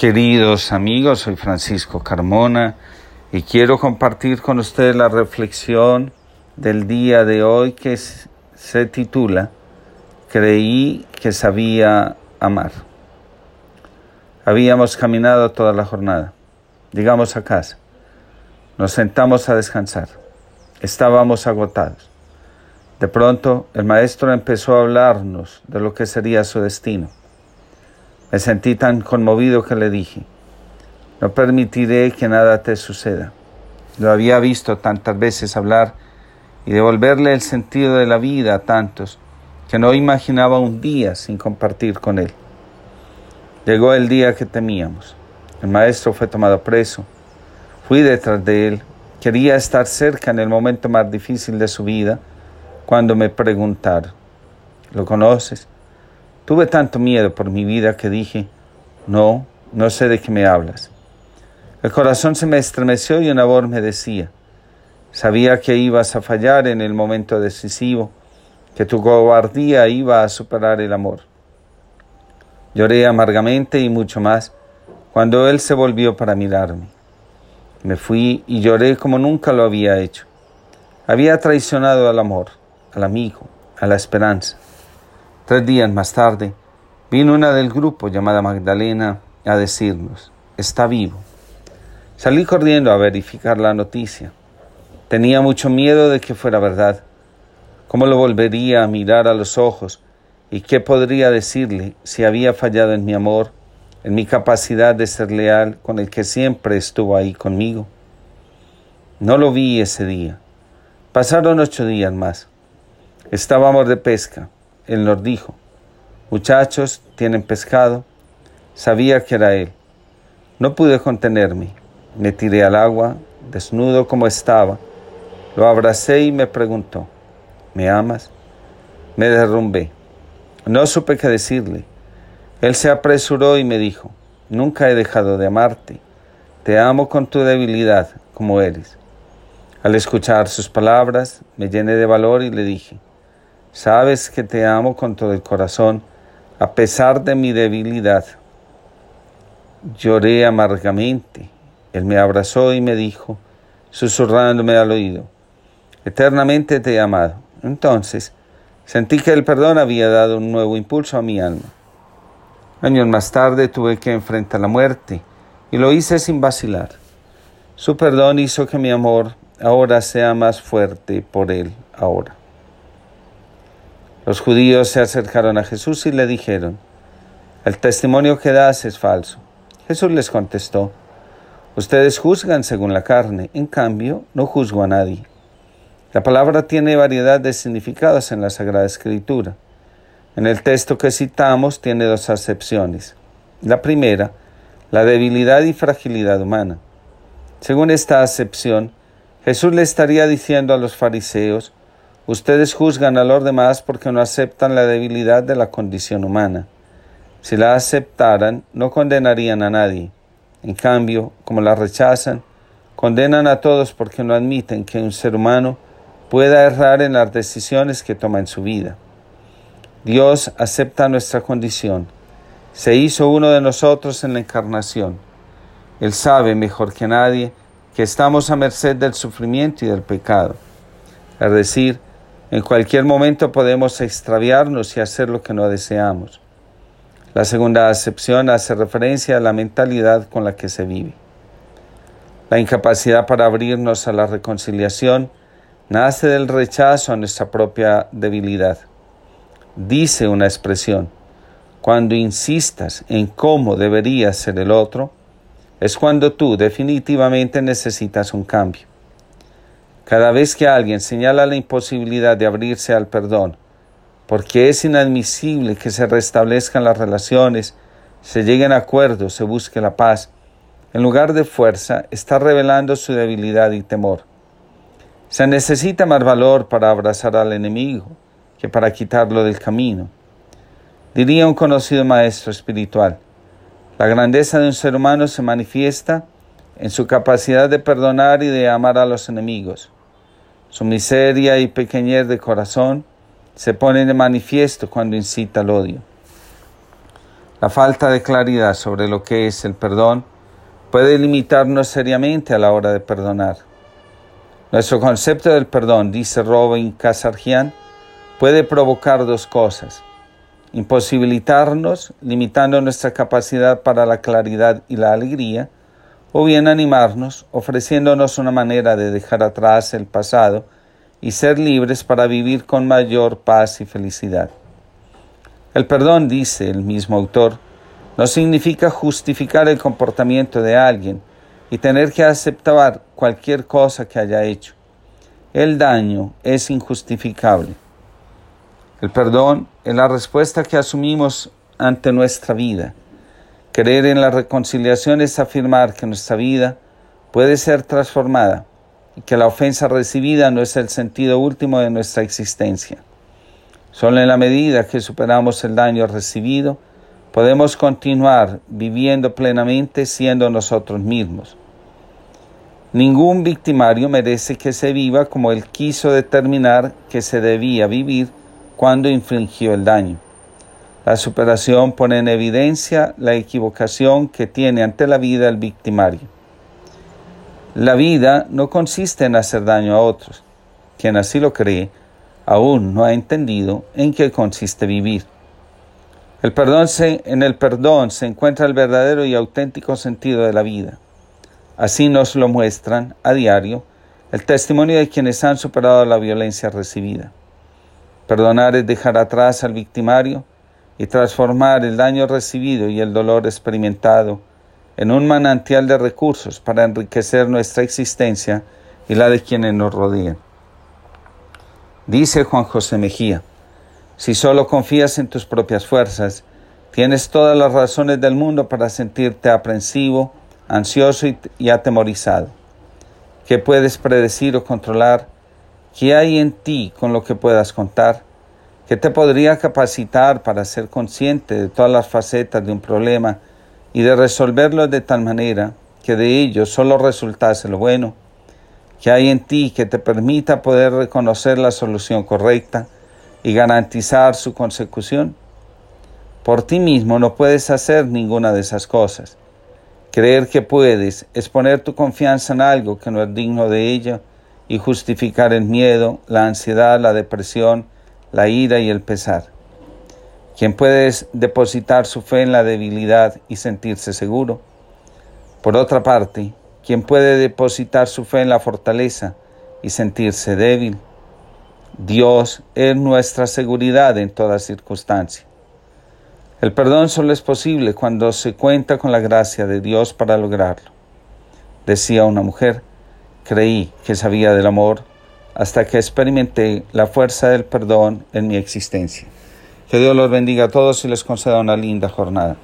Queridos amigos, soy Francisco Carmona y quiero compartir con ustedes la reflexión del día de hoy que se titula Creí que sabía amar. Habíamos caminado toda la jornada. Llegamos a casa. Nos sentamos a descansar. Estábamos agotados. De pronto el maestro empezó a hablarnos de lo que sería su destino. Me sentí tan conmovido que le dije, no permitiré que nada te suceda. Lo había visto tantas veces hablar y devolverle el sentido de la vida a tantos que no imaginaba un día sin compartir con él. Llegó el día que temíamos. El maestro fue tomado preso. Fui detrás de él. Quería estar cerca en el momento más difícil de su vida cuando me preguntaron, ¿lo conoces? Tuve tanto miedo por mi vida que dije, no, no sé de qué me hablas. El corazón se me estremeció y una voz me decía, sabía que ibas a fallar en el momento decisivo, que tu cobardía iba a superar el amor. Lloré amargamente y mucho más cuando él se volvió para mirarme. Me fui y lloré como nunca lo había hecho. Había traicionado al amor al amigo, a la esperanza. Tres días más tarde, vino una del grupo llamada Magdalena a decirnos, está vivo. Salí corriendo a verificar la noticia. Tenía mucho miedo de que fuera verdad. ¿Cómo lo volvería a mirar a los ojos? ¿Y qué podría decirle si había fallado en mi amor, en mi capacidad de ser leal con el que siempre estuvo ahí conmigo? No lo vi ese día. Pasaron ocho días más. Estábamos de pesca. Él nos dijo, muchachos, tienen pescado. Sabía que era él. No pude contenerme. Me tiré al agua, desnudo como estaba. Lo abracé y me preguntó, ¿me amas? Me derrumbé. No supe qué decirle. Él se apresuró y me dijo, nunca he dejado de amarte. Te amo con tu debilidad, como eres. Al escuchar sus palabras, me llené de valor y le dije, Sabes que te amo con todo el corazón, a pesar de mi debilidad. Lloré amargamente. Él me abrazó y me dijo, susurrándome al oído, Eternamente te he amado. Entonces sentí que el perdón había dado un nuevo impulso a mi alma. Años más tarde tuve que enfrentar la muerte y lo hice sin vacilar. Su perdón hizo que mi amor ahora sea más fuerte por él ahora. Los judíos se acercaron a Jesús y le dijeron, el testimonio que das es falso. Jesús les contestó, ustedes juzgan según la carne, en cambio no juzgo a nadie. La palabra tiene variedad de significados en la Sagrada Escritura. En el texto que citamos tiene dos acepciones. La primera, la debilidad y fragilidad humana. Según esta acepción, Jesús le estaría diciendo a los fariseos, Ustedes juzgan a los demás porque no aceptan la debilidad de la condición humana. Si la aceptaran, no condenarían a nadie. En cambio, como la rechazan, condenan a todos porque no admiten que un ser humano pueda errar en las decisiones que toma en su vida. Dios acepta nuestra condición. Se hizo uno de nosotros en la encarnación. Él sabe mejor que nadie que estamos a merced del sufrimiento y del pecado. Es decir, en cualquier momento podemos extraviarnos y hacer lo que no deseamos. La segunda acepción hace referencia a la mentalidad con la que se vive. La incapacidad para abrirnos a la reconciliación nace del rechazo a nuestra propia debilidad. Dice una expresión, cuando insistas en cómo debería ser el otro, es cuando tú definitivamente necesitas un cambio. Cada vez que alguien señala la imposibilidad de abrirse al perdón, porque es inadmisible que se restablezcan las relaciones, se lleguen a acuerdos, se busque la paz, en lugar de fuerza, está revelando su debilidad y temor. Se necesita más valor para abrazar al enemigo que para quitarlo del camino. Diría un conocido maestro espiritual, la grandeza de un ser humano se manifiesta en su capacidad de perdonar y de amar a los enemigos. Su miseria y pequeñez de corazón se ponen de manifiesto cuando incita al odio. La falta de claridad sobre lo que es el perdón puede limitarnos seriamente a la hora de perdonar. Nuestro concepto del perdón, dice Robin Casargian, puede provocar dos cosas. Imposibilitarnos, limitando nuestra capacidad para la claridad y la alegría, o bien animarnos, ofreciéndonos una manera de dejar atrás el pasado y ser libres para vivir con mayor paz y felicidad. El perdón, dice el mismo autor, no significa justificar el comportamiento de alguien y tener que aceptar cualquier cosa que haya hecho. El daño es injustificable. El perdón es la respuesta que asumimos ante nuestra vida Creer en la reconciliación es afirmar que nuestra vida puede ser transformada y que la ofensa recibida no es el sentido último de nuestra existencia. Solo en la medida que superamos el daño recibido, podemos continuar viviendo plenamente siendo nosotros mismos. Ningún victimario merece que se viva como él quiso determinar que se debía vivir cuando infringió el daño. La superación pone en evidencia la equivocación que tiene ante la vida el victimario. La vida no consiste en hacer daño a otros. Quien así lo cree, aún no ha entendido en qué consiste vivir. El perdón en el perdón se encuentra el verdadero y auténtico sentido de la vida. Así nos lo muestran a diario el testimonio de quienes han superado la violencia recibida. Perdonar es dejar atrás al victimario y transformar el daño recibido y el dolor experimentado en un manantial de recursos para enriquecer nuestra existencia y la de quienes nos rodean. Dice Juan José Mejía, si solo confías en tus propias fuerzas, tienes todas las razones del mundo para sentirte aprensivo, ansioso y, atemorizado. ¿Qué puedes predecir o controlar? ¿Qué hay en ti con lo que puedas contar? Que te podría capacitar para ser consciente de todas las facetas de un problema y de resolverlo de tal manera que de ello solo resultase lo bueno, que hay en ti que te permita poder reconocer la solución correcta y garantizar su consecución. Por ti mismo no puedes hacer ninguna de esas cosas. Creer que puedes es poner tu confianza en algo que no es digno de ella y justificar el miedo, la ansiedad, la depresión, la ira y el pesar. ¿Quién puede depositar su fe en la debilidad y sentirse seguro? Por otra parte, ¿quién puede depositar su fe en la fortaleza y sentirse débil? Dios es nuestra seguridad en toda circunstancia. El perdón solo es posible cuando se cuenta con la gracia de Dios para lograrlo. Decía una mujer, creí que sabía del amor, hasta que experimenté la fuerza del perdón en mi existencia. Que Dios los bendiga a todos y les conceda una linda jornada.